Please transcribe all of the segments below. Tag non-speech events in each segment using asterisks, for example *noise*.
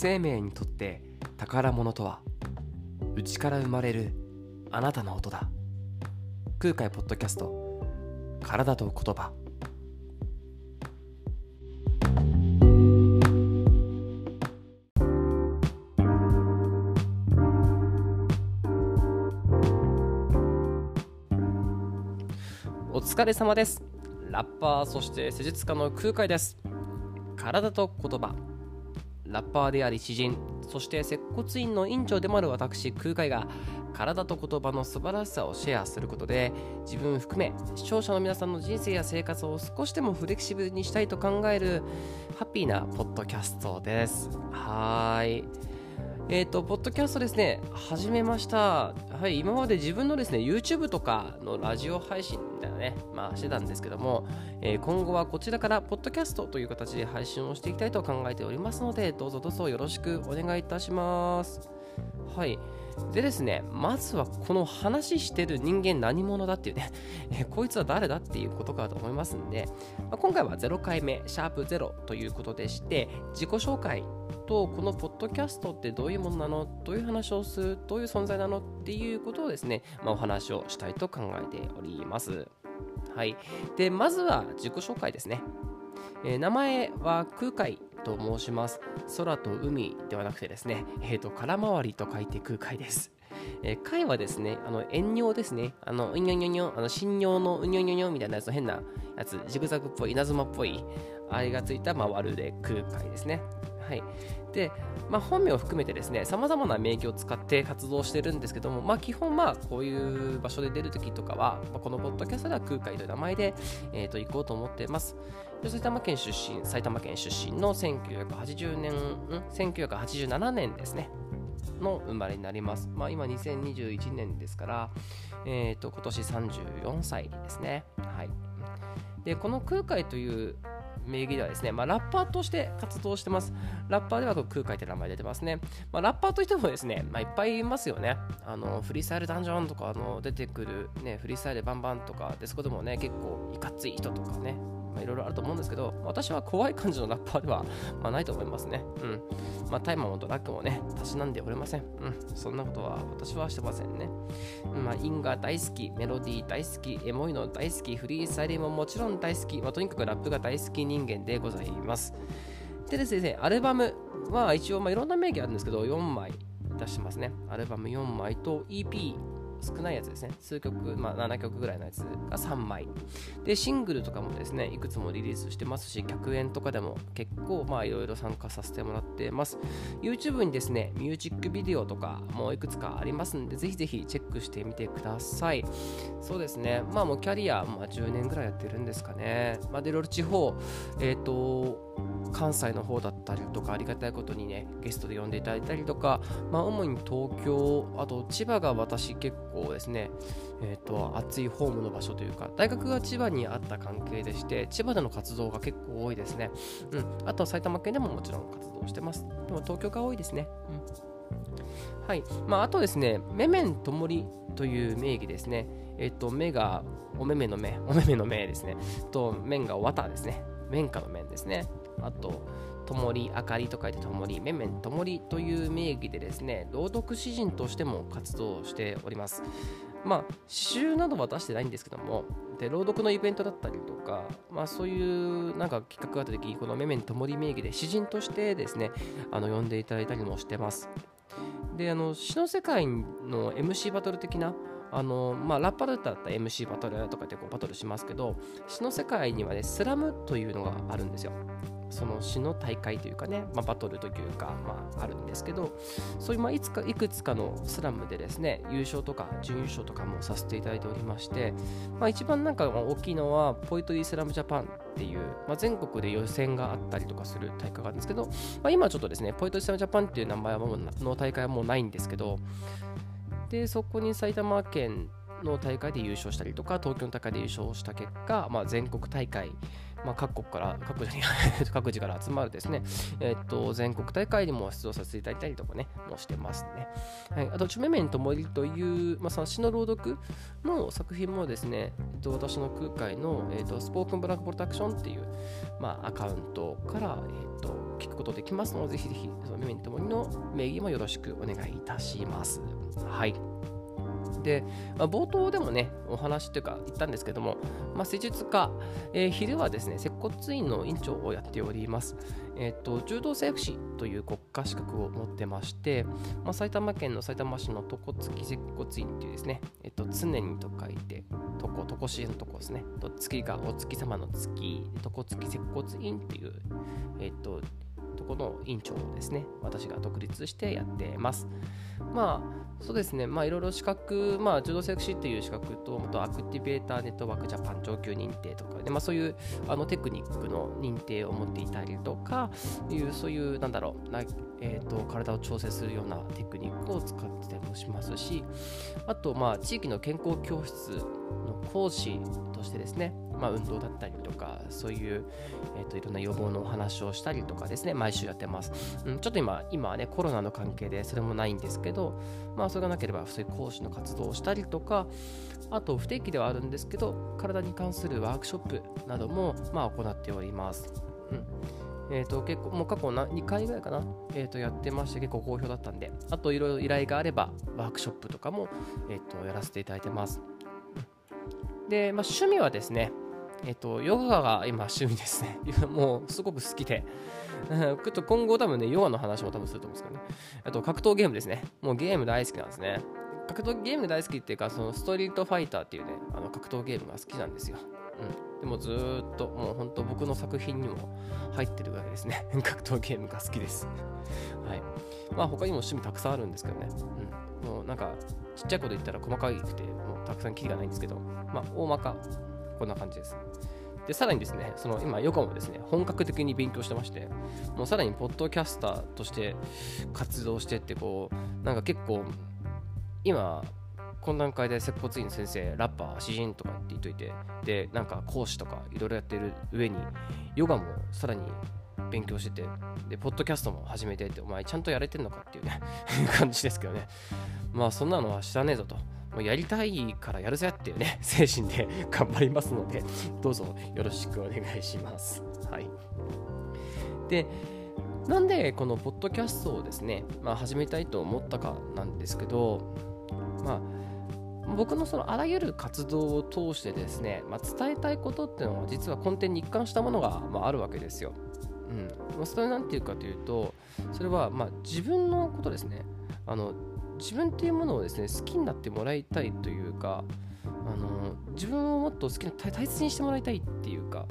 生命にとって宝物とは内から生まれるあなたの音だ。空海ポッドキャスト体と言葉。お疲れ様です。ラッパーそして施術家の空海です。体と言葉。ラッパーであり詩人そして接骨院の院長でもある私空海が体と言葉の素晴らしさをシェアすることで自分含め視聴者の皆さんの人生や生活を少しでもフレキシブルにしたいと考えるハッピーなポッドキャストです。はい。えっ、ー、と、ポッドキャストですね、始めました。はい、今まで自分のですね、YouTube とかのラジオ配信みたいなね、まあしてたんですけども、えー、今後はこちらからポッドキャストという形で配信をしていきたいと考えておりますので、どうぞどうぞよろしくお願いいたします。はい。でですね、まずはこの話してる人間何者だっていうね、えこいつは誰だっていうことかと思いますんで、まあ、今回は0回目、シャープ0ということでして、自己紹介とこのポッドキャストってどういうものなの？どういう話をする？どういう存在なの？っていうことをですね、まあ、お話をしたいと考えております。はい。で、まずは自己紹介ですね。えー、名前は空海と申します。空と海ではなくてですね、え、ー、と、空回りと書いて空海です。えー、貝はですね、あの、遠尿ですね。あの、うにょにょにょ、あの、新尿のうにょにょにょみたいなやつ変なやつ、ジグザグっぽい、稲妻っぽい、あれがついた回るで空海ですね。はい。で、まあ、本名を含めてですね、さまざまな名義を使って活動してるんですけども、まあ、基本、まあ、こういう場所で出るときとかは、まあ、このポッドキャストでは空海という名前で、えー、と行こうと思ってます。埼玉県出身、埼玉県出身の1980年、ん？1987年ですね。の生まれになります。まあ、今2021年ですから、えー、と今年34歳ですね。はい。で、この空海という名義ではですね、まあ、ラッパーとして活動してます。ラッパーでは空海って名前出てますね。まあ、ラッパーといってもですね、まあ、いっぱいいますよね。あのフリースタイルダンジョンとかあの出てくる、ね、フリースタイルバンバンとか、デスコでもね、結構いかつい人とかね、まあ、いろいろあると思うんですけど、私は怖い感じのラッパーでは、まあ、ないと思いますね。うん。まあ、タイマーもドラッグもね、たしなんでおりません。うん。そんなことは私はしてませんね。まあ、インが大好き、メロディー大好き、エモいの大好き、フリースタイルももちろん大好き、まあ、とにかくラップが大好き人間でございます。でですね、アルバムは一応、まあ、いろんな名義あるんですけど、4枚出してますね。アルバム4枚と EP 少ないやつですね。数曲、まあ、7曲ぐらいのやつが3枚。で、シングルとかもですね、いくつもリリースしてますし、客演とかでも結構、まあ、いろいろ参加させてもらってます。YouTube にですね、ミュージックビデオとかもいくつかありますんで、ぜひぜひチェックしてみてください。そうですね、まあもうキャリア、まあ、10年ぐらいやってるんですかね。まあ、で、いろいろ地方、えっ、ー、と、関西の方だったりとかありがたいことにねゲストで呼んでいただいたりとか、まあ、主に東京あと千葉が私結構ですねえっ、ー、と熱いホームの場所というか大学が千葉にあった関係でして千葉での活動が結構多いですねうんあと埼玉県でももちろん活動してますでも東京が多いですねうんはい。まあ、あとですね、メメンともりという名義ですね。えっ、と、目がお目目の目、お目目の目ですね。と、面が綿ですね。綿花の面ですね。あと、ともり、明かりと書いてともり、めめんともりという名義でですね、朗読詩人としても活動しております。まあ、詩集などは出してないんですけども、で朗読のイベントだったりとか、まあ、そういうなんか企画があった時に、このめめんともり名義で詩人としてですね、あの呼んでいただいたりもしてます。で、あの詩の世界の MC バトル的なあのまあ、ラッパーだったら MC バトルとかってこうバトルしますけど詩の世界にはねスラムというのがあるんですよ。その詩の大会というかね、まあ、バトルというか、まあ、あるんですけどそういう、まあ、いつかいくつかのスラムでですね優勝とか準優勝とかもさせていただいておりまして、まあ、一番なんか大きいのはポイトリースラムジャパンっていう、まあ、全国で予選があったりとかする大会があるんですけど、まあ、今ちょっとですねポイトリースラムジャパンっていう名前はもうの大会はもうないんですけどでそこに埼玉県の大会で優勝したりとか東京の大会で優勝した結果、まあ、全国大会まあ、各国から各自 *laughs* 各自から集まるですね、えー、と全国大会にも出場させていただいたりとかねもしてますね、はい、あと「チュメメント森」という、まあ、冊子の朗読の作品もですね、えっと、私の空海の、えっと、スポークンブラックプロダクションっていう、まあ、アカウントから、えっと、聞くことできますのでぜひぜひそのメメント森の名義もよろしくお願いいたします。はい。で、まあ、冒頭でもね、お話というか言ったんですけども、まあ、施術家、えー、昼はですね、接骨院の院長をやっております。えっ、ー、と、柔道整復師という国家資格を持ってまして、まあ、埼玉県の埼玉市の床付き接骨院っていうですね、えっ、ー、と、常にと書いて、床、床師のとこですね、と月がお月様の月、床付き接骨院っていう、えっ、と、とこの院長ですね、私が独立してやってます。まあ、そうですね、まあ、いろいろ資格、まあ、柔道整復師っていう資格と、あとアクティベーターネットワークジャパン上級認定とかで、まあ、そういうあのテクニックの認定を持っていたりとか、いうそういう、なんだろう、えーと、体を調整するようなテクニックを使ってもしますし、あと、まあ、地域の健康教室の講師としてですね、まあ、運動だったりとか、そういう、えーと、いろんな予防のお話をしたりとかですね、毎週やってます。うん、ちょっと今、今はね、コロナの関係でそれもないんですけど、まあ、それがなければ、そういう講師の活動をしたりとか、あと、不定期ではあるんですけど、体に関するワークショップなども、まあ、行っております。うんえーと、結構もう過去な2回ぐらいかな、えーと、やってまして結構好評だったんであといろいろ依頼があればワークショップとかも、えーとやらせていただいてますで、まあ、趣味はですねえっと、ヨガが今趣味ですね。*laughs* もうすごく好きで。*laughs* ちょっと今後多分ね、ヨガの話も多分すると思うんですけどね。あと格闘ゲームですね。もうゲーム大好きなんですね。格闘ゲーム大好きっていうか、そのストリートファイターっていうね、あの格闘ゲームが好きなんですよ。うん。でもずっと、もう本当僕の作品にも入ってるわけですね。*laughs* 格闘ゲームが好きです。はい。まあ他にも趣味たくさんあるんですけどね。うん。もうなんか、ちっちゃいこと言ったら細かくて、もうたくさんキリがないんですけど、まあ大まかこんな感じです。で、さらにですね、その今、ヨガもですね、本格的に勉強してまして、もうさらに、ポッドキャスターとして活動してって、こう、なんか結構、今、懇談会で接骨院先生、ラッパー、詩人とかって言っといて、で、なんか講師とかいろいろやってる上に、ヨガもさらに勉強してて、で、ポッドキャストも始めてって、お前ちゃんとやれてんのかっていうね *laughs* 感じですけどね。まあ、そんなのは知らねえぞと。もうやりたいからやるぜっていうね、精神で頑張りますので、どうぞよろしくお願いします。はい。で、なんでこのポッドキャストをですね、まあ、始めたいと思ったかなんですけど、まあ、僕のそのあらゆる活動を通してですね、まあ、伝えたいことっていうのは実は根底に一貫したものが、まあ、あるわけですよ。うんま、それなんていうかというとそれはまあ自分のことですねあの自分っていうものをですね好きになってもらいたいというかあの自分をもっと好きな大切にしてもらいたいっていうか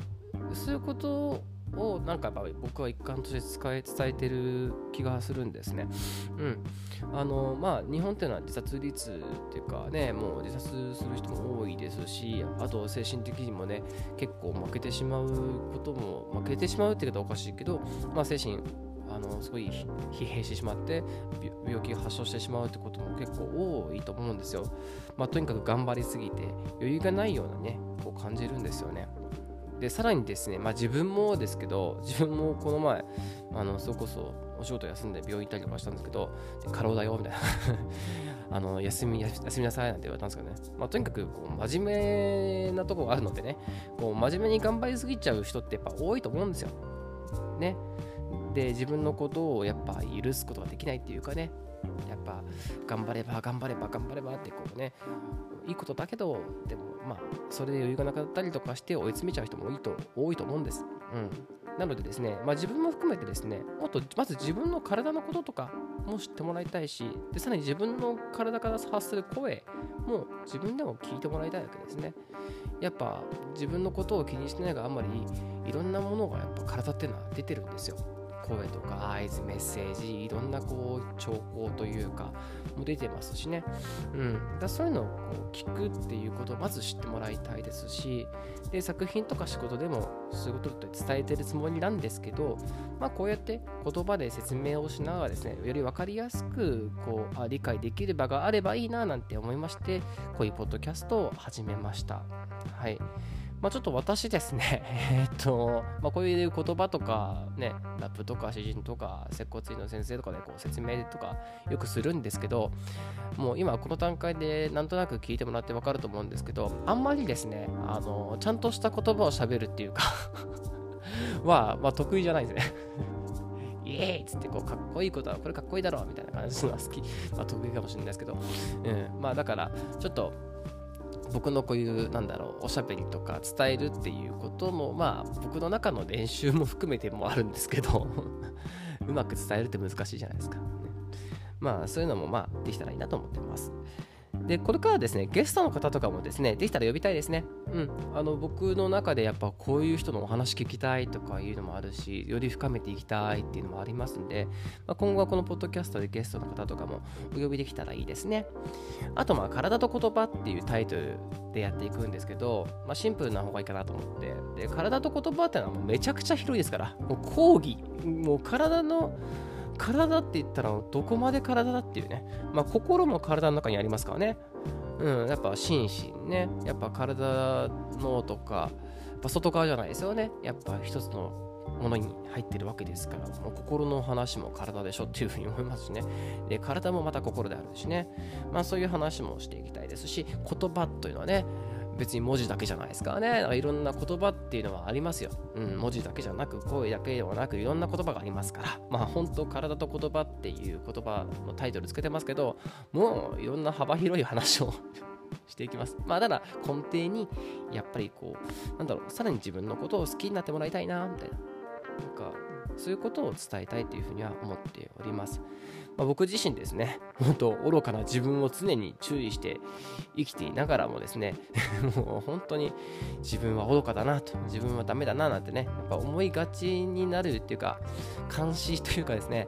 そういうことをなんか僕は一貫として使え伝えてる気がするんですね。うん。あのまあ日本っていうのは自殺率っていうかねもう自殺する人も多いですしあと精神的にもね結構負けてしまうことも負けてしまうっていう方はおかしいけどまあ精神あのすごい疲弊してしまって病気が発症してしまうってことも結構多いと思うんですよ。まあ、とにかく頑張りすぎて余裕がないようなねこう感じるんですよね。でさらにですね、まあ、自分もですけど自分もこの前あのそれこそお仕事休んで病院行ったりとかしたんですけど過労だよみたいな *laughs* あの休み休みなさいなんて言われたんですけどね、まあ、とにかくこう真面目なとこがあるのでねこう真面目に頑張りすぎちゃう人ってやっぱ多いと思うんですよ。ね。で自分のことをやっぱ許すことができないっていうかねやっぱ頑張れば頑張れば頑張ればってこうねいいことだけどでもまあそれで余裕がなかったりとかして追い詰めちゃう人もいいと多いと思うんです。うんなのでですね、まあ、自分も含めてですね、もっとまず自分の体のこととかも知ってもらいたいし、でさらに自分の体から発する声も自分でも聞いてもらいたいわけですね。やっぱ自分のことを気にしてないがあんまりいろんなものがやっぱ体っていうのは出てるんですよ。声とか合図メッセージいろんなこう兆候というかも出てますしね、うん、だそういうのをこう聞くっていうことをまず知ってもらいたいですしで作品とか仕事でもそういうことって伝えてるつもりなんですけど、まあ、こうやって言葉で説明をしながらですねより分かりやすくこうあ理解できる場があればいいななんて思いましてこういうポッドキャストを始めました。はい。まあ、ちょっと私ですね、*laughs* えっと、まあ、こういう言葉とか、ね、ラップとか詩人とか、接骨院の先生とかでこう説明とかよくするんですけど、もう今この段階でなんとなく聞いてもらってわかると思うんですけど、あんまりですね、あの、ちゃんとした言葉をしゃべるっていうか *laughs* は、まあ、得意じゃないですね。*laughs* イエーイっつってこうかっこいいことはこれかっこいいだろうみたいな感じのが好き、まあ、得意かもしれないですけど、うん、まあだからちょっと僕のこういうなんだろうおしゃべりとか伝えるっていうこともまあ僕の中の練習も含めてもあるんですけど *laughs* うまく伝えるって難しいじゃないですか、ね、まあそういうのもまあできたらいいなと思ってます。で、これからですね、ゲストの方とかもですね、できたら呼びたいですね。うん。あの、僕の中でやっぱこういう人のお話聞きたいとかいうのもあるし、より深めていきたいっていうのもありますんで、まあ、今後はこのポッドキャストでゲストの方とかもお呼びできたらいいですね。あと、まあ、体と言葉っていうタイトルでやっていくんですけど、まあ、シンプルな方がいいかなと思って、で、体と言葉っていうのはもうめちゃくちゃ広いですから、もう講義、もう体の、体って言ったらどこまで体だっていうね、まあ、心も体の中にありますからね。うん、やっぱ心身ね、やっぱ体のとか、やっぱ外側じゃないですよね。やっぱ一つのものに入ってるわけですから、もう心の話も体でしょっていうふうに思いますしね。で、体もまた心であるしね。まあそういう話もしていきたいですし、言葉というのはね、別に文字だけじゃないですからね。いろんな言葉っていうのはありますよ。うん、文字だけじゃなく、声だけではなく、いろんな言葉がありますから。まあ本当、体と言葉っていう言葉のタイトルつけてますけど、もういろんな幅広い話を *laughs* していきます。まあただ根底に、やっぱりこう、なんだろう、さらに自分のことを好きになってもらいたいな、みたいな。なんか、そういうことを伝えたいというふうには思っております。まあ、僕自身ですね、*laughs* 本当愚かな自分を常に注意して生きていながらもですね、*laughs* もう本当に自分は愚かだなと、自分はダメだななんてね、やっぱ思いがちになるっていうか、監視というかですね、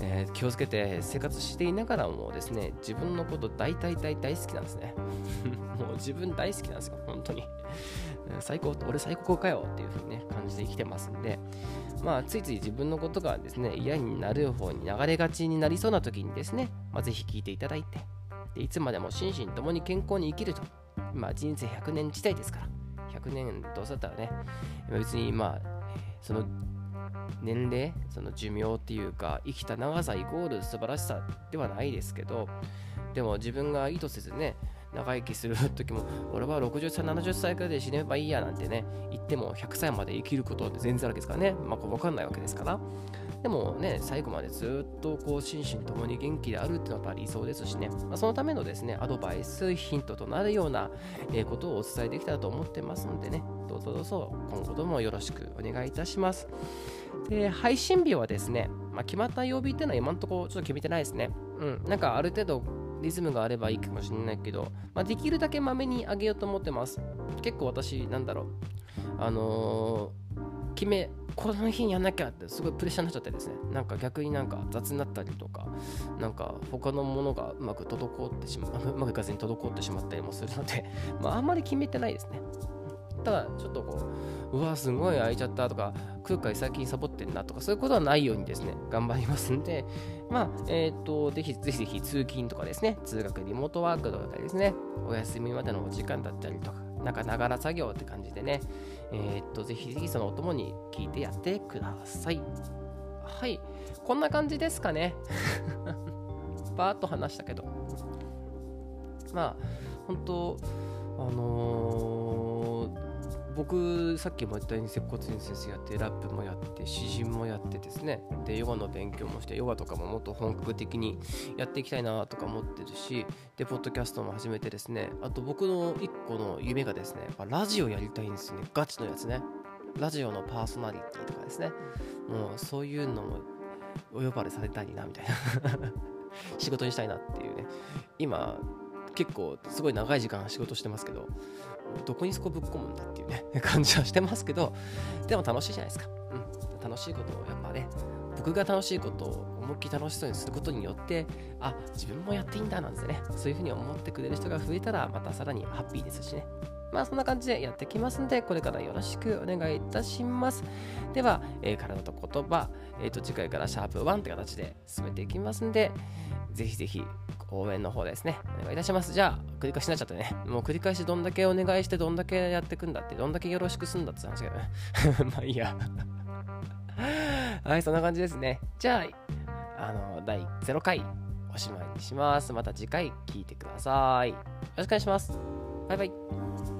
えー、気をつけて生活していながらもですね、自分のこと大大大大好きなんですね。*laughs* もう自分大好きなんですよ、本当に。最高、俺最高かよっていう風にね、感じで生きてますんで、まあ、ついつい自分のことがですね、嫌になる方に流れがちになりそうな時にですね、まあ、ぜひ聞いていただいて、でいつまでも心身ともに健康に生きると、まあ、人生100年時代ですから、100年どうせだったらね、別にまあ、その年齢、その寿命っていうか、生きた長さイコール素晴らしさではないですけど、でも自分が意図せずね、長生きする時も、俺は60歳、70歳くらいで死ねばいいやなんてね、言っても100歳まで生きることって全然あるわけですからね。まあ、これ分かんないわけですから。でもね、最後までずっとこう心身ともに元気であるっていうのはやっぱ理想ですしね、まあ、そのためのですね、アドバイス、ヒントとなるような、ことをお伝えできたらと思ってますのでね、どうぞどうぞ今後ともよろしくお願いいたします。で、配信日はですね、まあ、決まった曜日っていうのは今のところちょっと決めてないですね。うん、なんかある程度リズムがあればいいかもしれないけど、まあ、できるだけまめにあげようと思ってます。結構私、なんだろう、あのー、決め、この日にやんなきゃってすごいプレッシャーになっちゃってですね、なんか逆になんか雑になったりとか、なんか他のものがうまく滞ってしまう、*laughs* うまくいかずに滞ってしまったりもするので、*laughs* まあ、あんまり決めてないですね。ただ、ちょっとこう、うわ、すごい空いちゃったとか、空海最近サボってんなとか、そういうことはないようにですね、頑張りますんで、まあ、えっ、ー、と、ぜひぜひぜひ通勤とかですね、通学リモートワークとかですね、お休みまでのお時間だったりとか、なんかながら作業って感じでね、えっ、ー、と、ぜひぜひそのお供に聞いてやってください。はい、こんな感じですかね。*laughs* バーっと話したけど。まあ、本当あのー僕さっきも言ったように接骨院先生やってラップもやって詩人もやってですね。でヨガの勉強もしてヨガとかももっと本格的にやっていきたいなとか思ってるしでポッドキャストも始めてですね。あと僕の一個の夢がですねやっぱラジオやりたいんですよね。ガチのやつね。ラジオのパーソナリティとかですね。もうそういうのもお呼ばれされたいなみたいな。*laughs* 仕事にしたいなっていうね。今結構すごい長い時間仕事してますけどどこにそこぶっ込むんだっていうね *laughs* 感じはしてますけどでも楽しいじゃないですか、うん、楽しいことをやっぱね僕が楽しいことを思いっきり楽しそうにすることによってあ自分もやっていいんだなんてねそういうふうに思ってくれる人が増えたらまたさらにハッピーですしね。まあそんな感じでやってきますんで、これからよろしくお願いいたします。では、えー、体と言葉、えー、と次回からシャープ1って形で進めていきますんで、ぜひぜひ応援の方ですね、お願いいたします。じゃあ、繰り返しになっちゃってね。もう繰り返しどんだけお願いして、どんだけやってくんだって、どんだけよろしくすんだって話だよね。*laughs* まあいいや。*laughs* はい、そんな感じですね。じゃあ、あの、第0回、おしまいにします。また次回聞いてください。よろしくお願いします。バイバイ。